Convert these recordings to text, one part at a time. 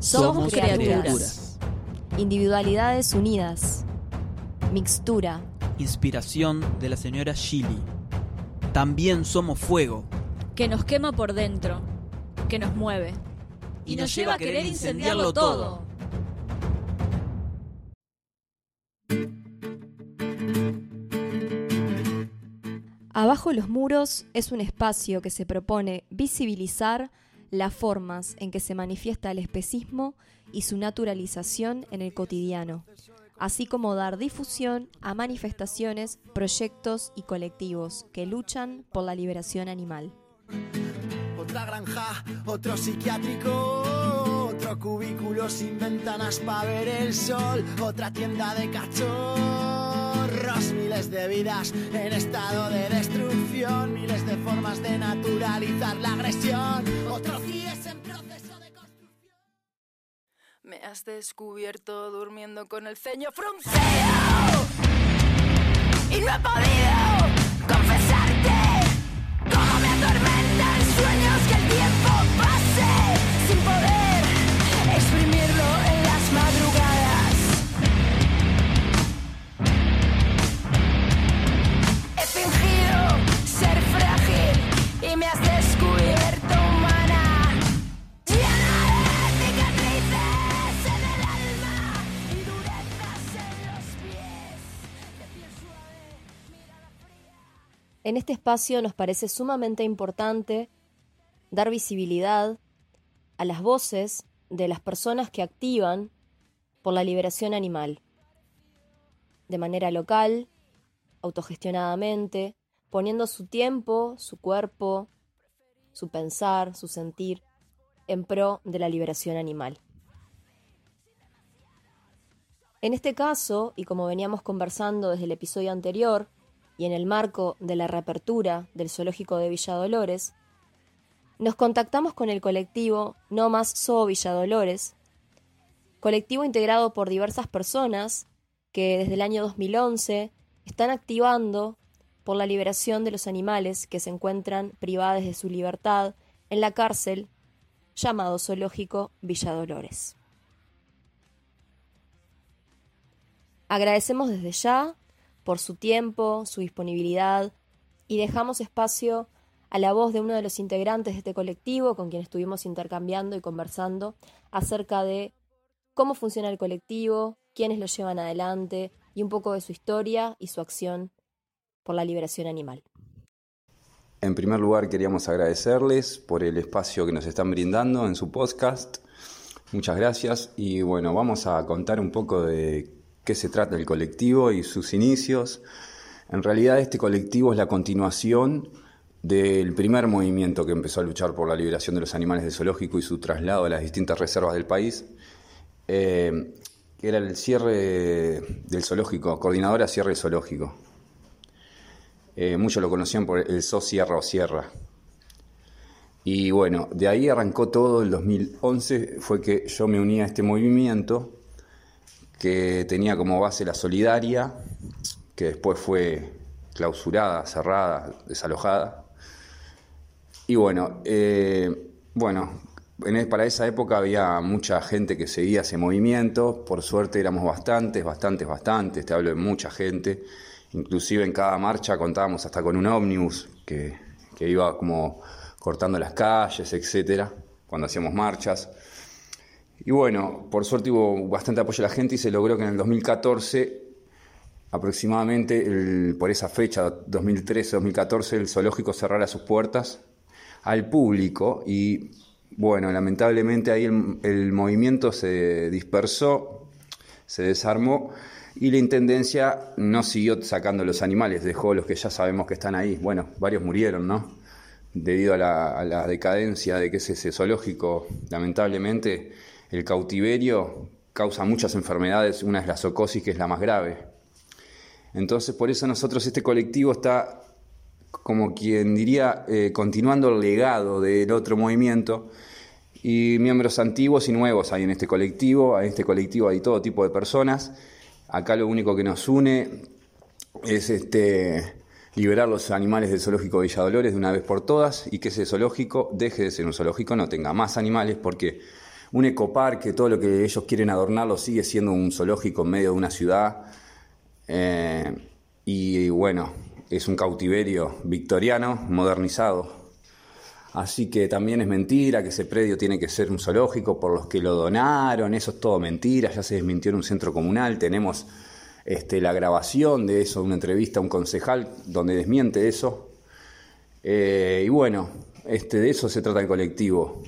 Somos criaturas. Individualidades unidas. Mixtura. Inspiración de la señora Shilly. También somos fuego. que nos quema por dentro, que nos mueve Y nos lleva a querer incendiarlo todo. Abajo los muros es un espacio que se propone visibilizar las formas en que se manifiesta el especismo y su naturalización en el cotidiano, así como dar difusión a manifestaciones, proyectos y colectivos que luchan por la liberación animal. Otra granja, otro psiquiátrico, otro cubículo sin ventanas para ver el sol, otra tienda de cachorros, miles de vidas en estado de destrucción, miles de formas de naturalizar la agresión, otro CIES en proceso de construcción. Me has descubierto durmiendo con el ceño fruncido y no he podido confesarte En este espacio nos parece sumamente importante dar visibilidad a las voces de las personas que activan por la liberación animal, de manera local, autogestionadamente, poniendo su tiempo, su cuerpo, su pensar, su sentir en pro de la liberación animal. En este caso, y como veníamos conversando desde el episodio anterior, y en el marco de la reapertura del zoológico de Villa Dolores, nos contactamos con el colectivo No Más Zoo Villa Dolores, colectivo integrado por diversas personas que desde el año 2011 están activando por la liberación de los animales que se encuentran privados de su libertad en la cárcel llamado Zoológico Villa Dolores. Agradecemos desde ya por su tiempo, su disponibilidad y dejamos espacio a la voz de uno de los integrantes de este colectivo con quien estuvimos intercambiando y conversando acerca de cómo funciona el colectivo, quiénes lo llevan adelante y un poco de su historia y su acción por la liberación animal. En primer lugar, queríamos agradecerles por el espacio que nos están brindando en su podcast. Muchas gracias. Y bueno, vamos a contar un poco de qué se trata el colectivo y sus inicios. En realidad, este colectivo es la continuación del primer movimiento que empezó a luchar por la liberación de los animales de zoológico y su traslado a las distintas reservas del país, eh, que era el cierre del zoológico, coordinadora cierre zoológico. Eh, muchos lo conocían por el SO Sierra o Sierra. Y bueno, de ahí arrancó todo, el 2011 fue que yo me uní a este movimiento que tenía como base la solidaria, que después fue clausurada, cerrada, desalojada. Y bueno, eh, bueno, en e- para esa época había mucha gente que seguía ese movimiento, por suerte éramos bastantes, bastantes, bastantes, te hablo de mucha gente, inclusive en cada marcha contábamos hasta con un ómnibus que, que iba como cortando las calles, etcétera, cuando hacíamos marchas. Y bueno, por suerte hubo bastante apoyo de la gente y se logró que en el 2014, aproximadamente por esa fecha, 2013-2014, el zoológico cerrara sus puertas al público y bueno, lamentablemente ahí el, el movimiento se dispersó, se desarmó y la intendencia no siguió sacando los animales, dejó los que ya sabemos que están ahí. Bueno, varios murieron, ¿no? Debido a la, a la decadencia de que es ese zoológico, lamentablemente el cautiverio causa muchas enfermedades, una es la zoocosis que es la más grave. Entonces por eso nosotros este colectivo está como quien diría, eh, continuando el legado del otro movimiento. Y miembros antiguos y nuevos hay en este colectivo. En este colectivo hay todo tipo de personas. Acá lo único que nos une es este, liberar los animales del zoológico de Villa Dolores de una vez por todas y que ese zoológico deje de ser un zoológico, no tenga más animales porque, un ecoparque, todo lo que ellos quieren adornarlo sigue siendo un zoológico en medio de una ciudad. Eh, y bueno, es un cautiverio victoriano, modernizado. Así que también es mentira que ese predio tiene que ser un zoológico por los que lo donaron, eso es todo mentira, ya se desmintió en un centro comunal, tenemos este, la grabación de eso, una entrevista a un concejal donde desmiente eso. Eh, y bueno, este, de eso se trata el colectivo.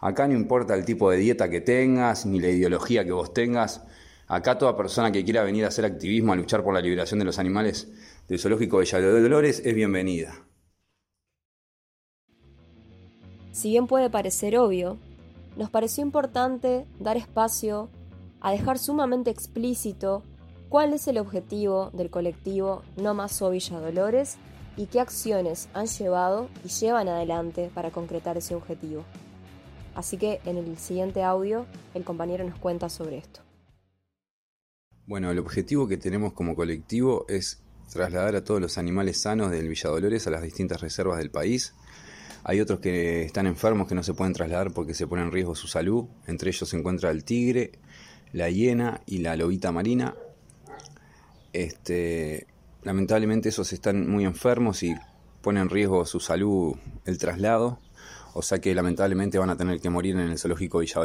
Acá no importa el tipo de dieta que tengas, ni la ideología que vos tengas. Acá toda persona que quiera venir a hacer activismo, a luchar por la liberación de los animales del zoológico de de Dolores es bienvenida. Si bien puede parecer obvio, nos pareció importante dar espacio a dejar sumamente explícito cuál es el objetivo del colectivo No Más O Villa Dolores y qué acciones han llevado y llevan adelante para concretar ese objetivo. Así que en el siguiente audio el compañero nos cuenta sobre esto. Bueno, el objetivo que tenemos como colectivo es trasladar a todos los animales sanos del Villa Dolores a las distintas reservas del país. Hay otros que están enfermos que no se pueden trasladar porque se pone en riesgo su salud. Entre ellos se encuentra el tigre, la hiena y la lobita marina. Este, lamentablemente esos están muy enfermos y ponen en riesgo su salud el traslado, o sea que lamentablemente van a tener que morir en el zoológico Villa.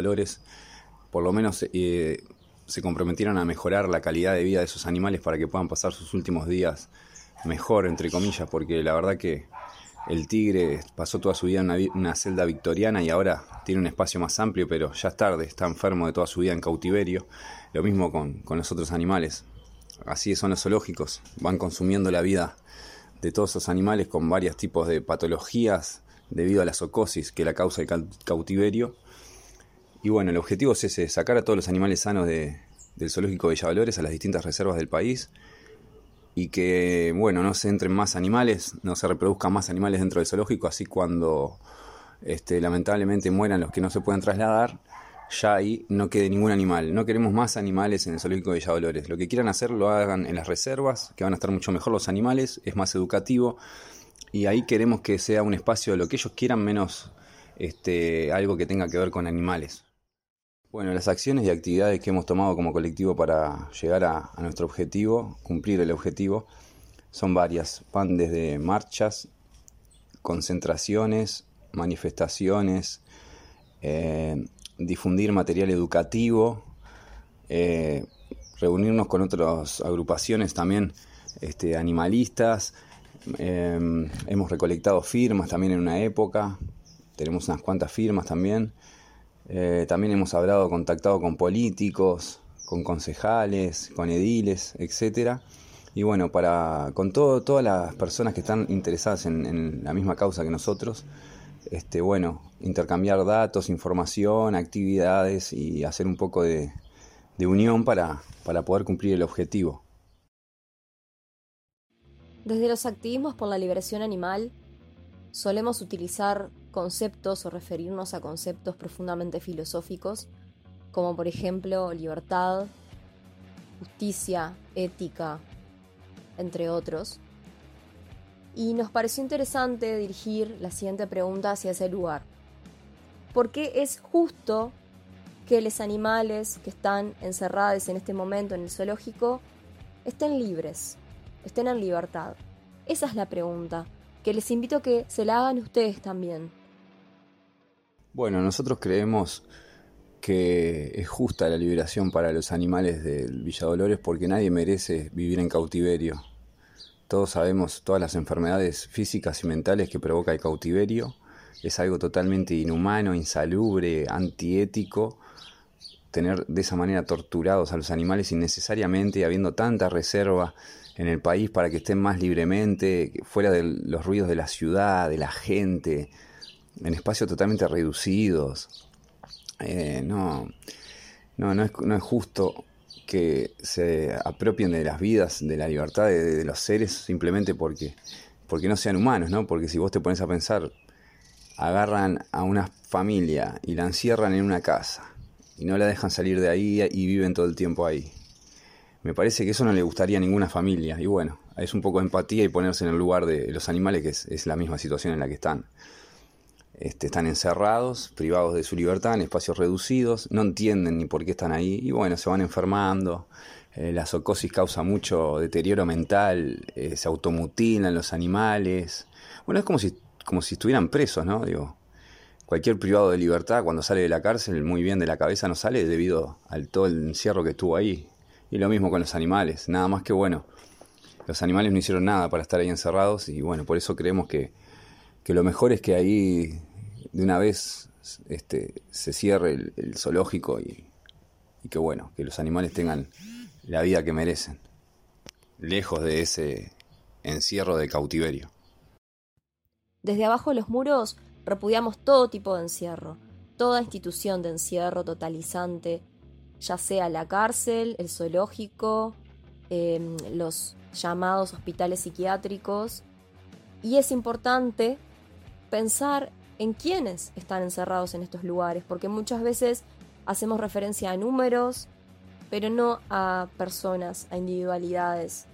Por lo menos eh, se comprometieron a mejorar la calidad de vida de esos animales para que puedan pasar sus últimos días mejor, entre comillas, porque la verdad que el tigre pasó toda su vida en una, celda victoriana y ahora tiene un espacio más amplio, pero ya es tarde, está enfermo de toda su vida en cautiverio. Lo mismo con, con los otros animales. Así son los zoológicos, van consumiendo la vida de todos esos animales con varios tipos de patologías debido a la zoocosis que la causa el cautiverio. Y bueno, el objetivo es ese, sacar a todos los animales sanos del zoológico de Villavalores a las distintas reservas del país y que, bueno, no se entren más animales, no se reproduzcan más animales dentro del zoológico, así cuando este, lamentablemente mueran los que no se pueden trasladar, ya ahí no quede ningún animal. No queremos más animales en el zoológico de Villadolores. Lo que quieran hacer lo hagan en las reservas, que van a estar mucho mejor los animales, es más educativo, y ahí queremos que sea un espacio de lo que ellos quieran menos este, algo que tenga que ver con animales. Bueno, las acciones y actividades que hemos tomado como colectivo para llegar a, nuestro objetivo, cumplir el objetivo, son varias. Van desde marchas, concentraciones, manifestaciones, eh, difundir material educativo, eh, reunirnos con otras agrupaciones también este, animalistas. Eh, hemos recolectado firmas también en una época, tenemos unas cuantas firmas también. Eh, también hemos hablado, contactado con políticos, con concejales, con ediles, etcétera. Y bueno, para con todo, todas las personas que están interesadas en, la misma causa que nosotros, este, bueno, intercambiar datos, información, actividades y hacer un poco de, unión para, para poder cumplir el objetivo. Desde los activismos por la liberación animal, solemos utilizar conceptos o referirnos a conceptos profundamente filosóficos, como por ejemplo libertad, justicia, ética, entre otros. Y nos pareció interesante dirigir la siguiente pregunta hacia ese lugar. ¿Por qué es justo que los animales que están encerrados en este momento en el zoológico estén libres, estén en libertad? Esa es la pregunta, que les invito a que se la hagan ustedes también. Bueno, nosotros creemos que es justa la liberación para los animales del Villa Dolores porque nadie merece vivir en cautiverio. Todos sabemos todas las enfermedades físicas y mentales que provoca el cautiverio. Es algo totalmente inhumano, insalubre, antiético tener de esa manera torturados a los animales innecesariamente, habiendo tanta reserva en el país para que estén más libremente, fuera de los ruidos de la ciudad, de la gente, en espacios totalmente reducidos. Eh, no, no, no es, no es justo que se apropien de las vidas, de la libertad de, los seres simplemente porque, porque no sean humanos, ¿no? Porque si vos te pones a pensar, agarran a una familia y la encierran en una casa y no la dejan salir de ahí y viven todo el tiempo ahí. Me parece que eso no le gustaría a ninguna familia. Y bueno, es un poco de empatía y ponerse en el lugar de los animales, que es la misma situación en la que están. este, están encerrados, privados de su libertad, en espacios reducidos, no entienden ni por qué están ahí y bueno, se van enfermando. Eh, la zoocosis causa mucho deterioro mental, eh, se automutilan los animales. Bueno, es como si, como si estuvieran presos, ¿no? Digo, cualquier privado de libertad cuando sale de la cárcel muy bien de la cabeza no sale debido al todo el encierro que estuvo ahí. Y lo mismo con los animales, nada más que bueno, los animales no hicieron nada para estar ahí encerrados y bueno, por eso creemos que, que lo mejor es que ahí de una vez este, se cierre el, zoológico y, y, que bueno, que los animales tengan la vida que merecen, lejos de ese encierro de cautiverio. Desde abajo de los muros repudiamos todo tipo de encierro, toda institución de encierro totalizante, ya sea la cárcel, el zoológico, eh, los llamados hospitales psiquiátricos. Y es importante pensar en quiénes están encerrados en estos lugares, porque muchas veces hacemos referencia a números, pero no a personas, a individualidades.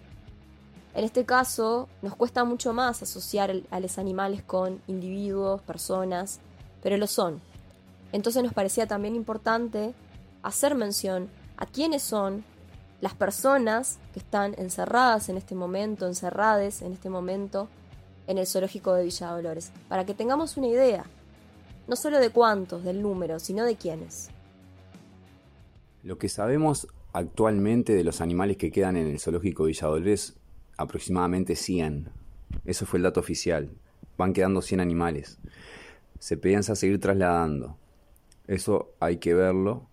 En este caso, nos cuesta mucho más asociar a los animales con individuos, personas, pero lo son. Entonces nos parecía también importante hacer mención a quiénes son las personas que están encerradas en este momento, encerradas en este momento en el zoológico de Villa Dolores, para que tengamos una idea, no solo de cuántos, del número, sino de quiénes. Lo que sabemos actualmente de los animales que quedan en el zoológico Villa Dolores, aproximadamente 100. Eso fue el dato oficial. Van quedando 100 animales. Se piensa seguir trasladando. Eso hay que verlo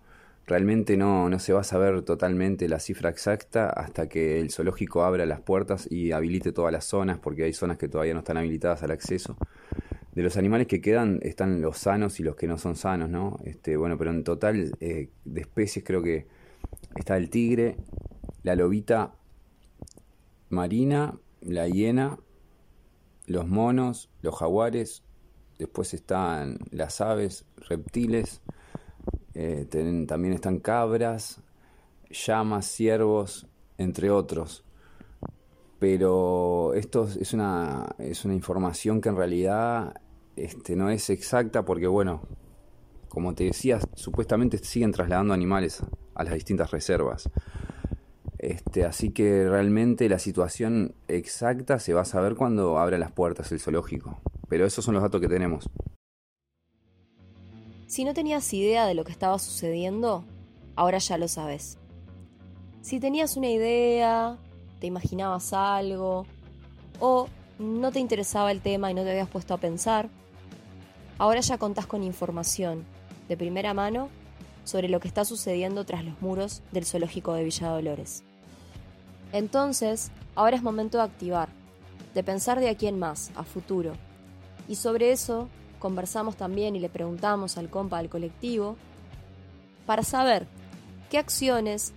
Realmente no, no se va a saber totalmente la cifra exacta hasta que el zoológico abra las puertas y habilite todas las zonas, porque hay zonas que todavía no están habilitadas al acceso. De los animales que quedan están los sanos y los que no son sanos, ¿no? Este, bueno, pero en total eh, de especies creo que está el tigre, la lobita marina, la hiena, los monos, los jaguares, después están las aves, reptiles, eh, también están cabras, llamas, ciervos, entre otros. Pero esto es una, es una información que en realidad este, no es exacta porque, bueno, como te decía, supuestamente siguen trasladando animales a las distintas reservas. Este, así que realmente la situación exacta se va a saber cuando abra las puertas el zoológico. Pero esos son los datos que tenemos. Si no tenías idea de lo que estaba sucediendo, ahora ya lo sabes. Si tenías una idea, te imaginabas algo, o no te interesaba el tema y no te habías puesto a pensar, ahora ya contás con información de primera mano sobre lo que está sucediendo tras los muros del zoológico de Villa Dolores. Entonces, ahora es momento de activar, de pensar de aquí en más, a futuro. Y sobre eso conversamos también y le preguntamos al compa del colectivo para saber qué acciones,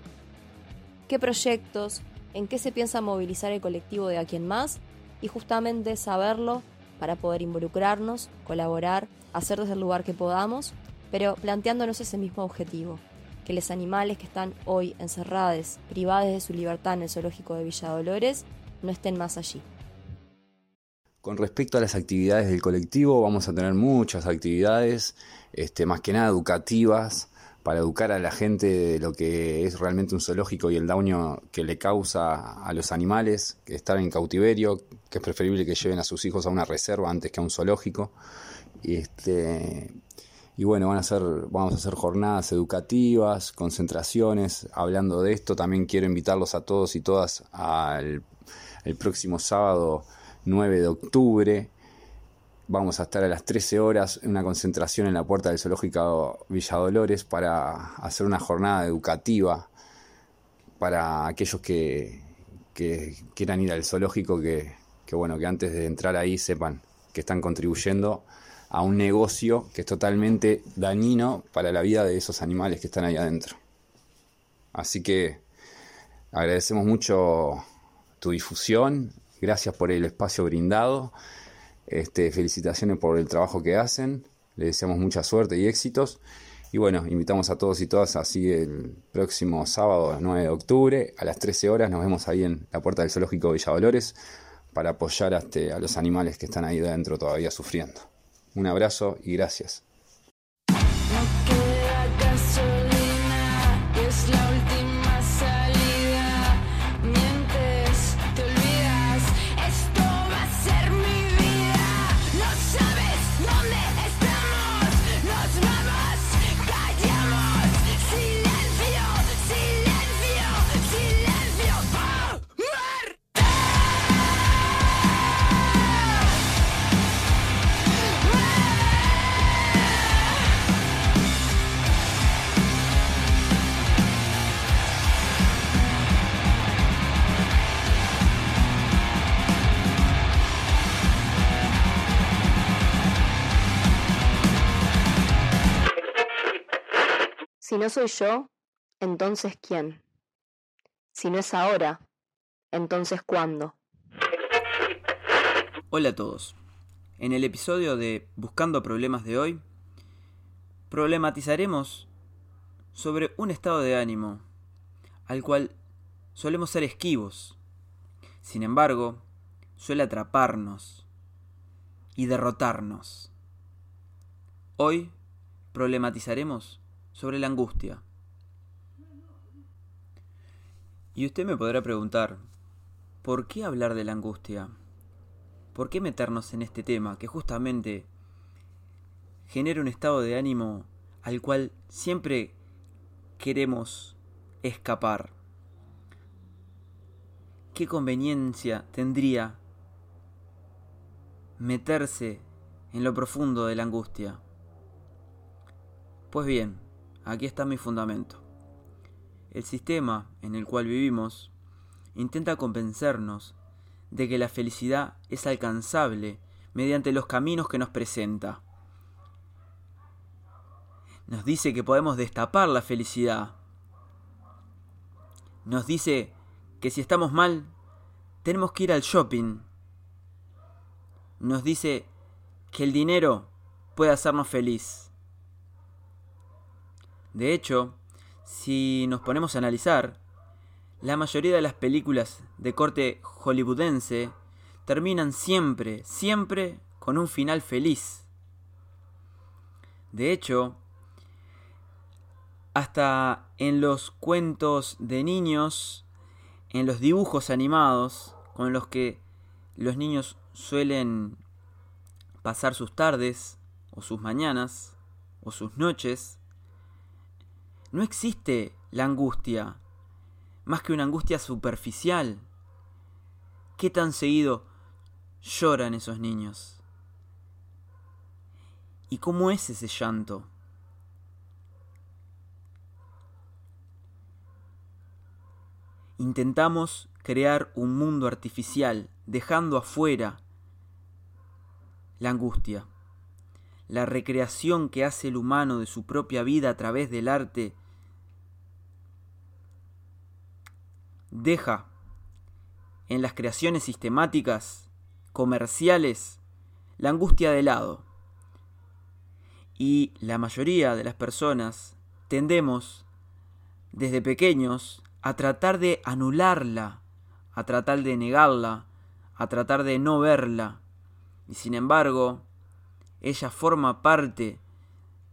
qué proyectos, en qué se piensa movilizar el colectivo de aquí en más y justamente saberlo para poder involucrarnos, colaborar, hacer desde el lugar que podamos, pero planteándonos ese mismo objetivo, que los animales que están hoy encerrados, privados de su libertad en el zoológico de Villa Dolores, no estén más allí. Con respecto a las actividades del colectivo, vamos a tener muchas actividades, este, más que nada educativas, para educar a la gente de lo que es realmente un zoológico y el daño que le causa a los animales, que estar en cautiverio, que es preferible que lleven a sus hijos a una reserva antes que a un zoológico. Este, y bueno, van a ser, vamos a hacer jornadas educativas, concentraciones, hablando de esto. También quiero invitarlos a todos y todas al el próximo sábado 9 de octubre. Vamos a estar a las 13 horas en una concentración en la puerta del zoológico Villa Dolores para hacer una jornada educativa para aquellos que, quieran ir al zoológico, que, que, bueno, que antes de entrar ahí sepan que están contribuyendo a un negocio que es totalmente dañino para la vida de esos animales que están ahí adentro. Así que agradecemos mucho tu difusión, Gracias por el espacio brindado. Este, felicitaciones por el trabajo que hacen. Les deseamos mucha suerte y éxitos. Y bueno, invitamos a todos y todas así el próximo sábado, 9 de octubre, a las 13 horas. Nos vemos ahí en la puerta del Zoológico Villa Dolores para apoyar a, este, a los animales que están ahí dentro todavía sufriendo. Un abrazo y gracias. No soy yo, entonces ¿quién? Si no es ahora, entonces ¿cuándo? Hola a todos. En el episodio de Buscando Problemas de hoy, problematizaremos sobre un estado de ánimo al cual solemos ser esquivos. Sin embargo, suele atraparnos y derrotarnos. Hoy problematizaremos sobre la angustia. Y usted me podrá preguntar, ¿por qué hablar de la angustia? ¿Por qué meternos en este tema que justamente genera un estado de ánimo al cual siempre queremos escapar? ¿Qué conveniencia tendría meterse en lo profundo de la angustia? Pues bien, aquí está mi fundamento. El sistema en el cual vivimos intenta convencernos de que la felicidad es alcanzable mediante los caminos que nos presenta. Nos dice que podemos destapar la felicidad. Nos dice que si estamos mal, tenemos que ir al shopping. Nos dice que el dinero puede hacernos feliz. De hecho, si nos ponemos a analizar, la mayoría de las películas de corte hollywoodense terminan siempre, siempre con un final feliz. De hecho, hasta en los cuentos de niños, en los dibujos animados, con los que los niños suelen pasar sus tardes, o sus mañanas, o sus noches, no existe la angustia, más que una angustia superficial. ¿Qué tan seguido lloran esos niños? ¿Y cómo es ese llanto? Intentamos crear un mundo artificial, dejando afuera la angustia, la recreación que hace el humano de su propia vida a través del arte, deja en las creaciones sistemáticas, comerciales, la angustia de lado. Y la mayoría de las personas tendemos, desde pequeños, a tratar de anularla, a tratar de negarla, a tratar de no verla. Y sin embargo, ella forma parte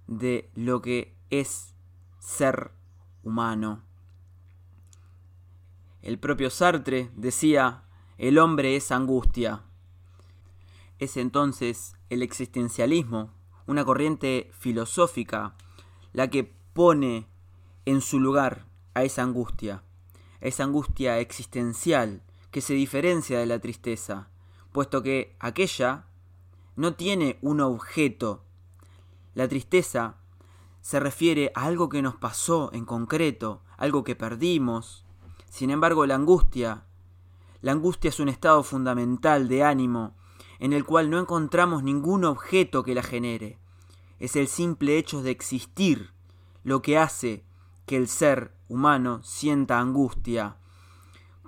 de lo que es ser humano. El propio Sartre decía, el hombre es angustia. Es entonces el existencialismo, una corriente filosófica, la que pone en su lugar a esa angustia, a esa angustia existencial que se diferencia de la tristeza, puesto que aquella no tiene un objeto. La tristeza se refiere a algo que nos pasó en concreto, algo que perdimos. Sin embargo, la angustia, la angustia es un estado fundamental de ánimo en el cual no encontramos ningún objeto que la genere. Es el simple hecho de existir lo que hace que el ser humano sienta angustia,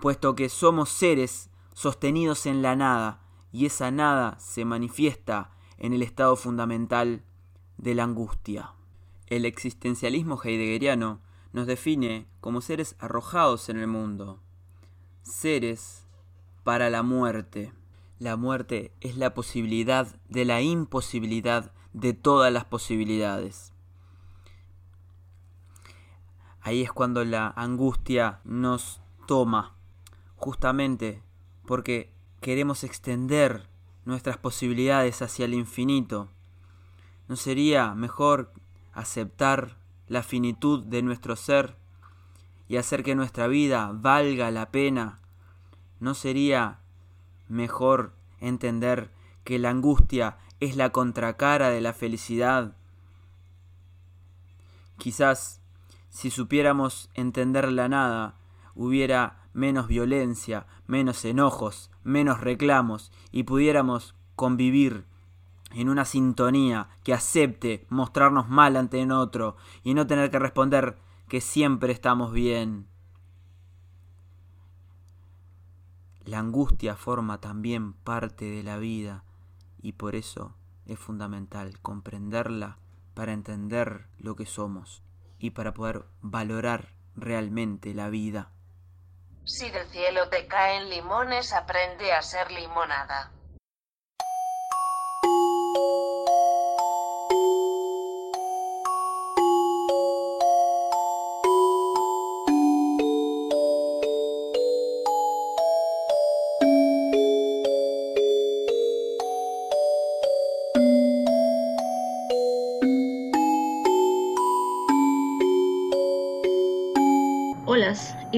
puesto que somos seres sostenidos en la nada, y esa nada se manifiesta en el estado fundamental de la angustia. El existencialismo heideggeriano nos define como seres arrojados en el mundo, seres para la muerte. La muerte es la posibilidad de la imposibilidad de todas las posibilidades. Ahí es cuando la angustia nos toma, justamente porque queremos extender nuestras posibilidades hacia el infinito. ¿No sería mejor aceptar la finitud de nuestro ser y hacer que nuestra vida valga la pena? ¿No sería mejor entender que la angustia es la contracara de la felicidad? Quizás si supiéramos entender la nada, hubiera menos violencia, menos enojos, menos reclamos y pudiéramos convivir en una sintonía que acepte mostrarnos mal ante el otro y no tener que responder que siempre estamos bien. La angustia forma también parte de la vida y por eso es fundamental comprenderla para entender lo que somos y para poder valorar realmente la vida. Si del cielo te caen limones, aprende a ser limonada.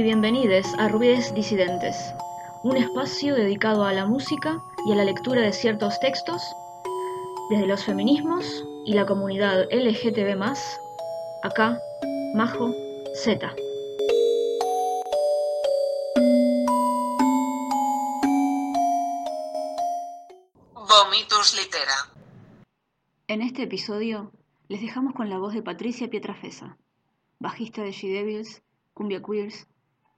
Y bienvenidos a Ruides Disidentes, un espacio dedicado a la música y a la lectura de ciertos textos desde los feminismos y la comunidad LGTB+, acá, Majo, Z. Vomitus litera. En este episodio les dejamos con la voz de Patricia Pietrafesa, bajista de She-Devils, Cumbia Queers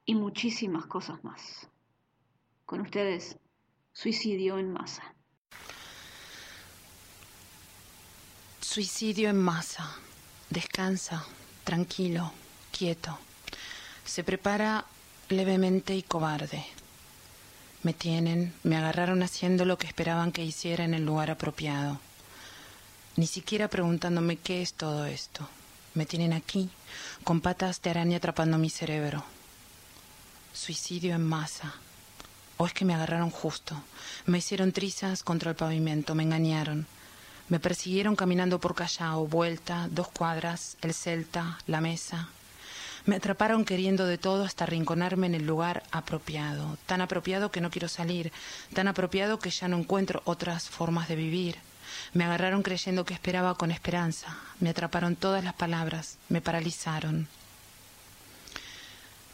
y muchísimas cosas más. Con ustedes, Suicidio en Masa. Suicidio en masa. Descansa, tranquilo, quieto. Se prepara levemente y cobarde. Me tienen, me agarraron haciendo lo que esperaban que hiciera en el lugar apropiado. Ni siquiera preguntándome qué es todo esto. Me tienen aquí, con patas de araña atrapando mi cerebro. Suicidio en masa. O es que me agarraron justo. Me hicieron trizas contra el pavimento, me engañaron. Me persiguieron caminando por Callao, vuelta, dos cuadras, el Celta, la mesa. Me atraparon queriendo de todo hasta rinconarme en el lugar apropiado, tan apropiado que no quiero salir, tan apropiado que ya no encuentro otras formas de vivir. Me agarraron creyendo que esperaba con esperanza, me atraparon todas las palabras, me paralizaron.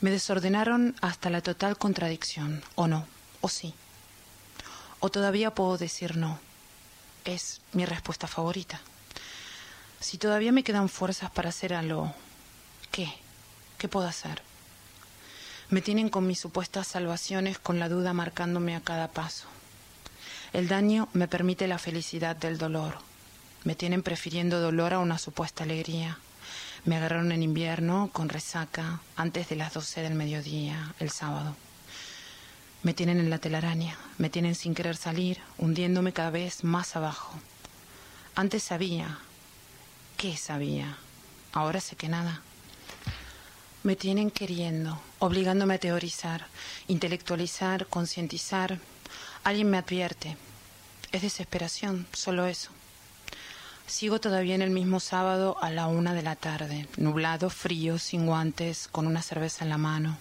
Me desordenaron hasta la total contradicción, o no, o sí. O todavía puedo decir no. Es mi respuesta favorita. Si todavía me quedan fuerzas para hacer algo, ¿qué? ¿Qué puedo hacer? Me tienen con mis supuestas salvaciones, con la duda marcándome a cada paso. El daño me permite la felicidad del dolor. Me tienen prefiriendo dolor a una supuesta alegría. Me agarraron en invierno con resaca antes de las doce del mediodía, el sábado. Me tienen en la telaraña, me tienen sin querer salir, hundiéndome cada vez más abajo. Antes sabía. ¿Qué sabía? Ahora sé que nada. Me tienen queriendo, obligándome a teorizar, intelectualizar, concientizar. Alguien me advierte. Es desesperación, solo eso. Sigo todavía en el mismo sábado a la una de la tarde, nublado, frío, sin guantes, con una cerveza en la mano.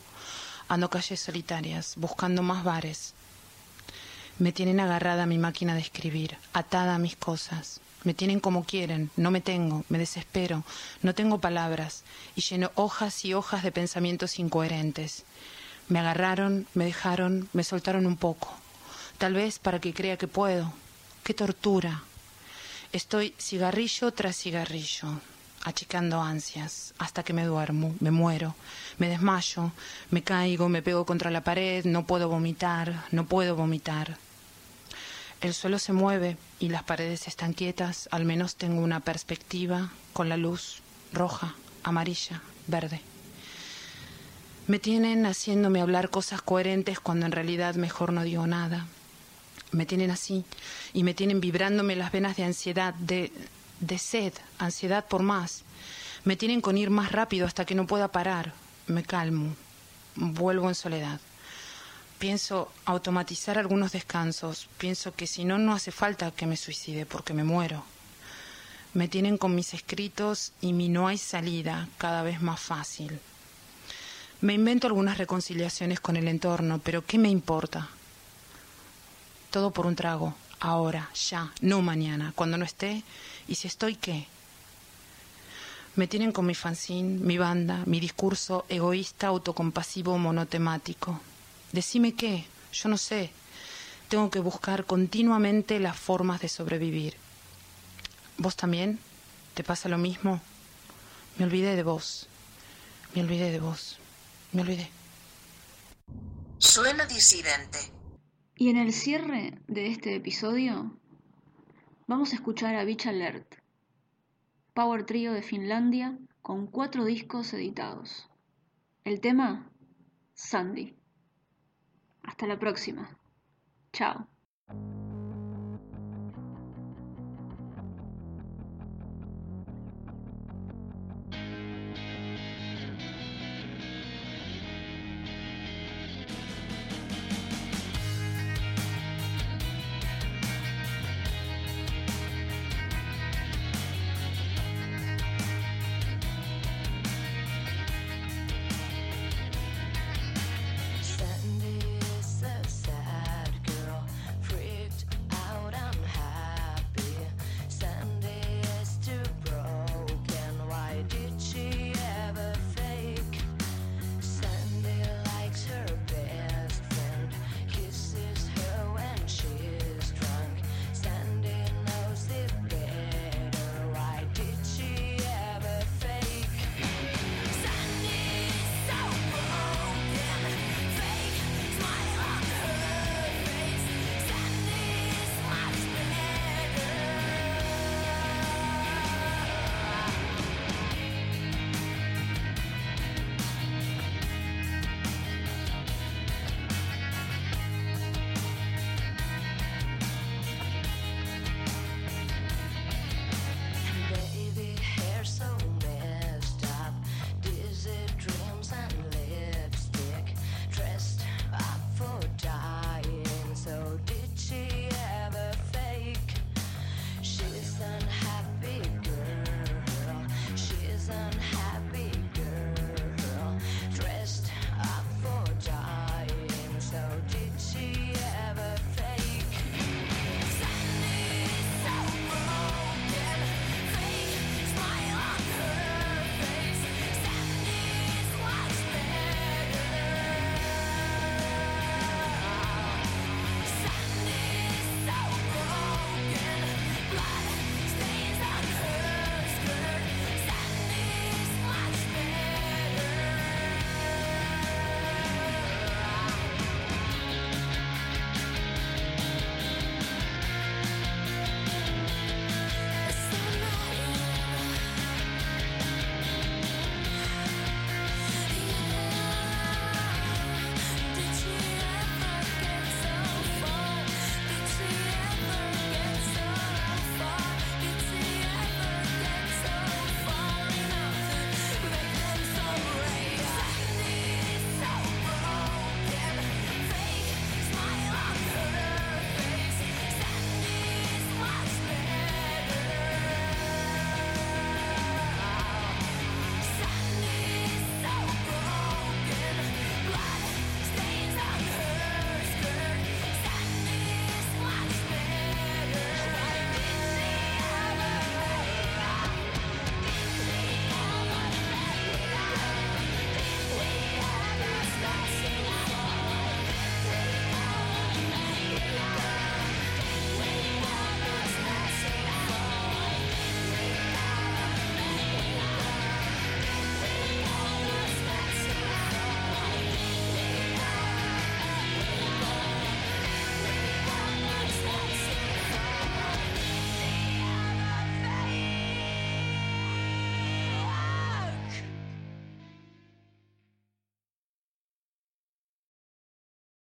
Ando calles solitarias, buscando más bares. Me tienen agarrada a mi máquina de escribir, atada a mis cosas. Me tienen como quieren, no me tengo, me desespero, no tengo palabras y lleno hojas y hojas de pensamientos incoherentes. Me agarraron, me dejaron, me soltaron un poco. Tal vez para que crea que puedo. ¡Qué tortura! Estoy cigarrillo tras cigarrillo, achicando ansias, hasta que me duermo, me muero, me desmayo, me caigo, me pego contra la pared, no puedo vomitar, no puedo vomitar. El suelo se mueve y las paredes están quietas, al menos tengo una perspectiva con la luz roja, amarilla, verde. Me tienen haciéndome hablar cosas coherentes cuando en realidad mejor no digo nada. Me tienen así y me tienen vibrándome las venas de ansiedad, de, de sed, ansiedad por más. Me tienen con ir más rápido hasta que no pueda parar. Me calmo. Vuelvo en soledad. Pienso automatizar algunos descansos. Pienso que si no, no hace falta que me suicide porque me muero. Me tienen con mis escritos y mi no hay salida cada vez más fácil. Me invento algunas reconciliaciones con el entorno, pero ¿qué me importa? Todo por un trago, ahora, ya, no mañana, cuando no esté, y si estoy, ¿qué? Me tienen con mi fanzine, mi banda, mi discurso egoísta, autocompasivo, monotemático. Decime qué, yo no sé. Tengo que buscar continuamente las formas de sobrevivir. ¿Vos también? ¿Te pasa lo mismo? Me olvidé de vos. Me olvidé de vos. Me olvidé. Suena disidente. Y en el cierre de este episodio vamos a escuchar a Beach Alert, Power Trio de Finlandia con cuatro discos editados. El tema, Sandy. Hasta la próxima. Chao.